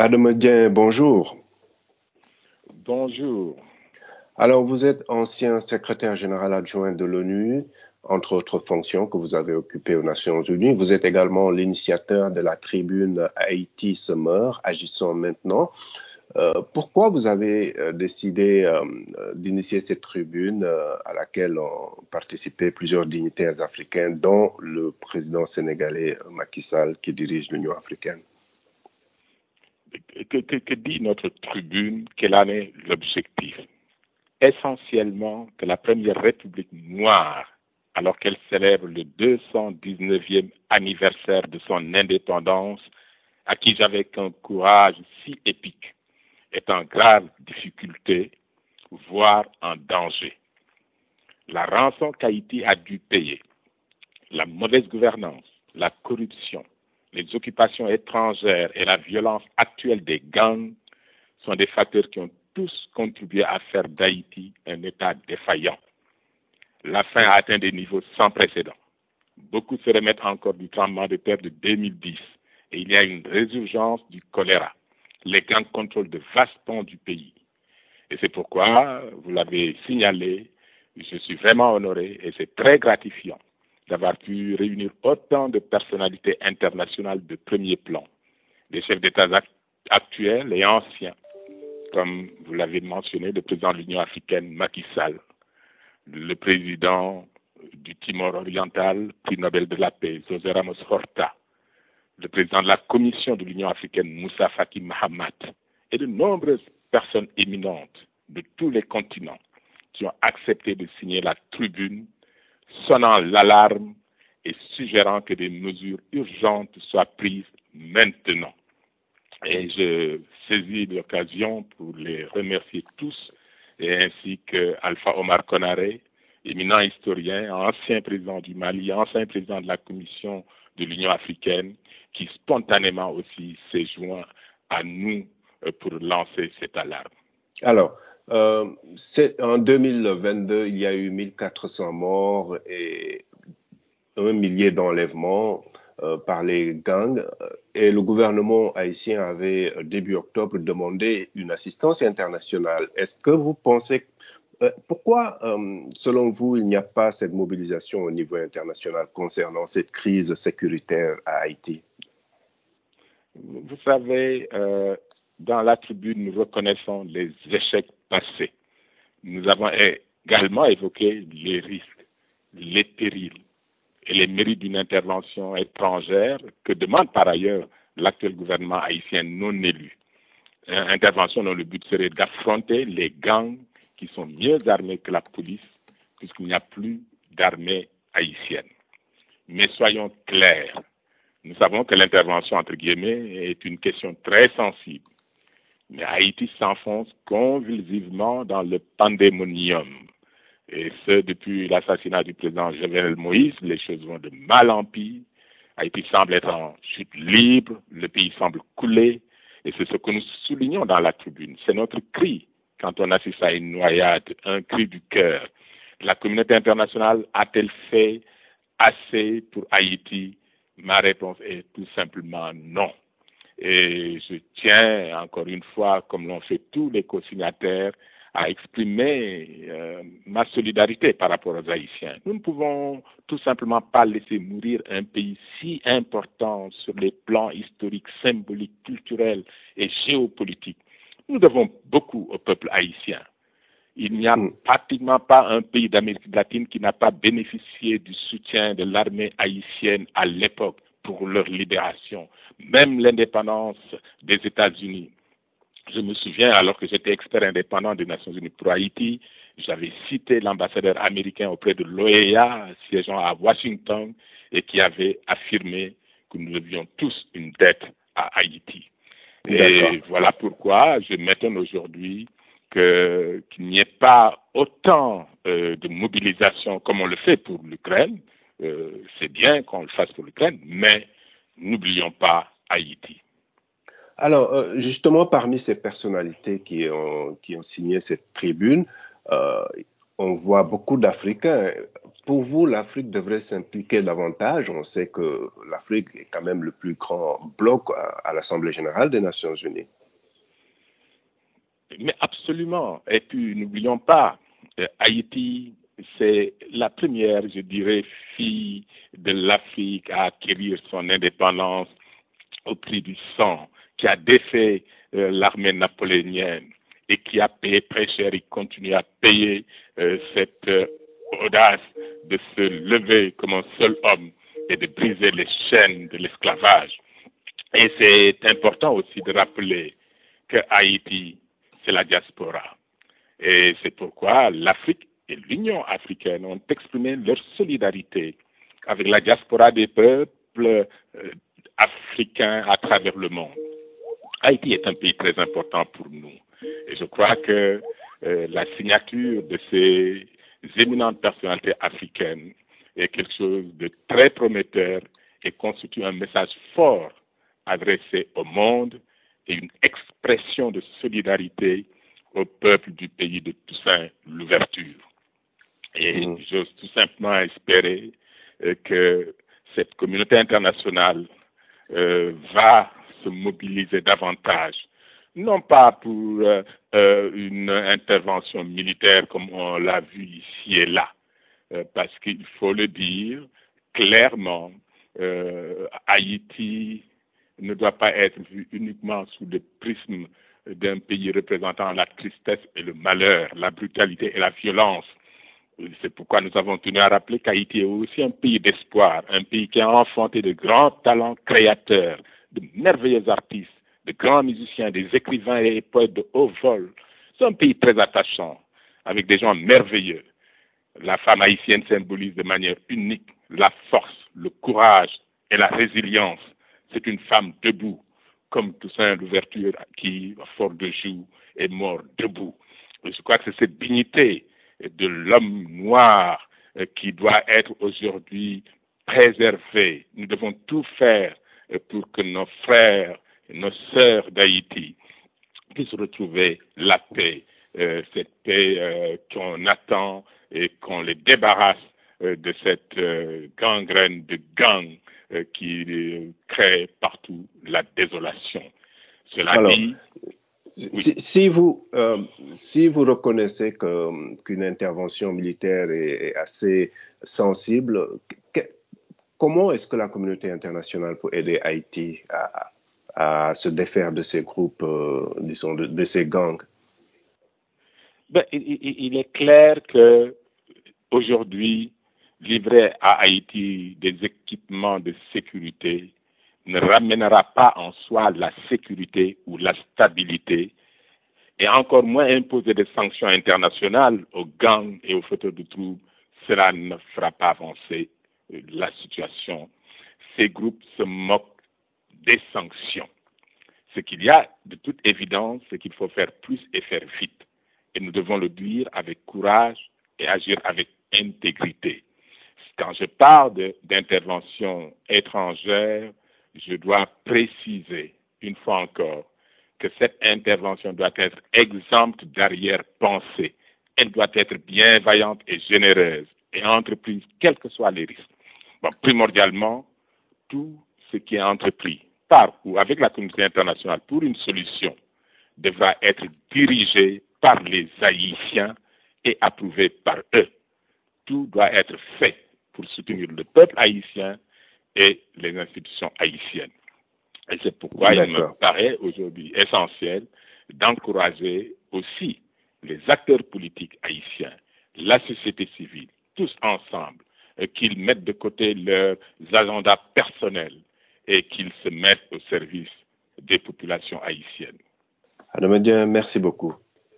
Adamedien, bonjour. Bonjour. Alors, vous êtes ancien secrétaire général adjoint de l'ONU, entre autres fonctions que vous avez occupées aux Nations Unies. Vous êtes également l'initiateur de la tribune Haïti se meurt, agissons maintenant. Euh, pourquoi vous avez euh, décidé euh, d'initier cette tribune à laquelle ont participé plusieurs dignitaires africains, dont le président sénégalais Macky Sall qui dirige l'Union africaine? Que, dit notre tribune Quel en est l'objectif Essentiellement que la première république noire, alors qu'elle célèbre le 219e anniversaire de son indépendance, qui j'avais un courage si épique, est en grave difficulté, voire en danger. La rançon qu'Haïti a dû payer, la mauvaise gouvernance, la corruption, les occupations étrangères et la violence actuelle des gangs sont des facteurs qui ont tous contribué à faire d'Haïti un État défaillant. La faim a atteint des niveaux sans précédent. Beaucoup se remettent encore du tremblement de terre de 2010 et il y a une résurgence du choléra les gangs contrôlent de vastes pans du pays. Et c'est pourquoi, vous l'avez signalé, je suis vraiment honoré et c'est très gratifiant d'avoir pu réunir autant de personnalités internationales de premier plan, des chefs d'État actuels et anciens, comme vous l'avez mentionné, le président de l'Union africaine Macky Sall, le président du Timor oriental, prix Nobel de la paix, José Ramos Horta, le président de la Commission de l'Union africaine, Moussa Faki Mahamat, et de nombreuses personnes éminentes de tous les continents qui ont accepté de signer la tribune, sonnant l'alarme et suggérant que des mesures urgentes soient prises maintenant. Et je saisis l'occasion pour les remercier tous, ainsi que Alpha Omar Konaré, éminent historien, ancien président du Mali, ancien président de la Commission de l'Union africaine, qui spontanément aussi s'est joint à nous euh, pour lancer cette alarme. Alors, euh, en 2022, il y a eu 1400 morts et un millier d'enlèvements euh, par les gangs. Et le gouvernement haïtien avait, début octobre, demandé une assistance internationale. Est-ce que vous pensez euh, pourquoi, euh, selon vous, il n'y a pas cette mobilisation au niveau international concernant cette crise sécuritaire à Haïti? Vous savez, euh, dans la tribune, nous reconnaissons les échecs passés. Nous avons également évoqué les risques, les périls et les mérites d'une intervention étrangère que demande par ailleurs l'actuel gouvernement haïtien non élu. Une intervention dont le but serait d'affronter les gangs qui sont mieux armés que la police, puisqu'il n'y a plus d'armée haïtienne. Mais soyons clairs, nous savons que l'intervention, entre guillemets, est une question très sensible. Mais Haïti s'enfonce convulsivement dans le pandémonium. Et ce, depuis l'assassinat du président Jovenel Moïse, les choses vont de mal en pire. Haïti semble être en chute libre, le pays semble couler, et c'est ce que nous soulignons dans la tribune. C'est notre cri quand on assiste à une noyade, un cri du cœur. La communauté internationale a-t-elle fait assez pour Haïti? Ma réponse est tout simplement non. Et je tiens encore une fois, comme l'ont fait tous les co-signataires, à exprimer euh, ma solidarité par rapport aux Haïtiens. Nous ne pouvons tout simplement pas laisser mourir un pays si important sur les plans historiques, symboliques, culturels et géopolitiques nous devons beaucoup au peuple haïtien. Il n'y a hmm. pratiquement pas un pays d'Amérique latine qui n'a pas bénéficié du soutien de l'armée haïtienne à l'époque pour leur libération, même l'indépendance des États-Unis. Je me souviens, alors que j'étais expert indépendant des Nations Unies pour Haïti, j'avais cité l'ambassadeur américain auprès de l'OEA, siégeant à Washington, et qui avait affirmé que nous devions tous une dette à Haïti. Et voilà pourquoi je m'étonne aujourd'hui qu'il n'y ait pas autant euh, de mobilisation comme on le fait pour l'Ukraine. Euh, c'est bien qu'on le fasse pour l'Ukraine, mais n'oublions pas Haïti. Alors, euh, justement, parmi ces personnalités qui ont, qui ont signé cette tribune, on voit beaucoup d'Africains, pour vous, l'Afrique devrait s'impliquer davantage. On sait que l'Afrique est quand même le plus grand bloc à, l'Assemblée générale des Nations unies. Mais absolument. Et puis, n'oublions pas, euh, Haïti, c'est la première, je dirais, fille de l'Afrique à acquérir son indépendance au prix du sang, qui a défait euh, l'armée napoléonienne et qui a payé très cher et continue à payer euh, cette audace de se lever comme un seul homme et de briser les chaînes de l'esclavage. Et c'est important aussi de rappeler que Haïti, c'est la diaspora. Et c'est pourquoi l'Afrique et l'Union africaine ont exprimé leur solidarité avec la diaspora des peuples euh, africains à travers le monde. Haïti est un pays très important pour nous. Et je crois que euh, la signature de ces éminentes personnalités africaines est quelque chose de très prometteur et constitue un message fort adressé au monde et une expression de solidarité au peuple du pays de Toussaint l'ouverture. J'ose tout simplement espérer euh, que cette communauté internationale euh, va se mobiliser davantage non pas pour euh, une intervention militaire comme on l'a vu ici et là, parce qu'il faut le dire clairement, Haïti ne doit pas être vu uniquement sous le prisme d'un pays représentant la tristesse et le malheur, la brutalité et la violence. C'est pourquoi nous avons tenu à rappeler qu'Haïti est aussi un pays d'espoir, un pays qui a enfanté de grands talents créateurs, de merveilleux artistes, de grands musiciens, des écrivains et poètes de haut vol. C'est un pays très attachant, avec des gens merveilleux. La femme haïtienne symbolise de manière unique la force, le courage et la résilience. C'est une femme debout, comme Toussaint l'ouverture qui, fort de joue, est mort debout. je crois que c'est cette dignité de l'homme noir euh, qui doit être aujourd'hui préservée. Nous devons tout faire euh, pour que nos frères nos sœurs d'Haïti puissent retrouver la paix, euh, cette paix euh, qu'on attend et qu'on les débarrasse euh, de cette gangrène de gang qui crée partout la désolation. Cela dit, si, vous, si vous reconnaissez qu'une intervention militaire est, assez sensible, comment est-ce que la communauté internationale peut aider Haïti à, à se défaire de ces groupes, euh, disons, de, ces gangs? Ben, il, est clair que aujourd'hui, livrer à Haïti des équipements de sécurité ne ramènera pas en soi la sécurité ou la stabilité, et encore moins imposer des sanctions internationales aux gangs et aux fauteurs de troubles, cela ne fera pas avancer euh, la situation. Ces groupes se moquent des sanctions. Ce qu'il y a de toute évidence, c'est qu'il faut faire plus et faire vite. Et nous devons le dire avec courage et agir avec intégrité. Quand je parle d'intervention étrangère, je dois préciser une fois encore que cette intervention doit être exempte d'arrière-pensée. Elle doit être bienveillante et généreuse et entreprise, quels que soient les risques. Primordialement, tout ce qui est entrepris par ou avec la communauté internationale pour une solution devra être dirigée par les Haïtiens et approuvée par eux. Tout doit être fait pour soutenir le peuple haïtien et les institutions haïtiennes. Et c'est pourquoi il me paraît aujourd'hui essentiel d'encourager aussi les acteurs politiques haïtiens, la société civile, tous ensemble, qu'ils mettent de côté leurs agendas personnels et qu'ils se mettent au service des populations haïtiennes. Adam merci beaucoup.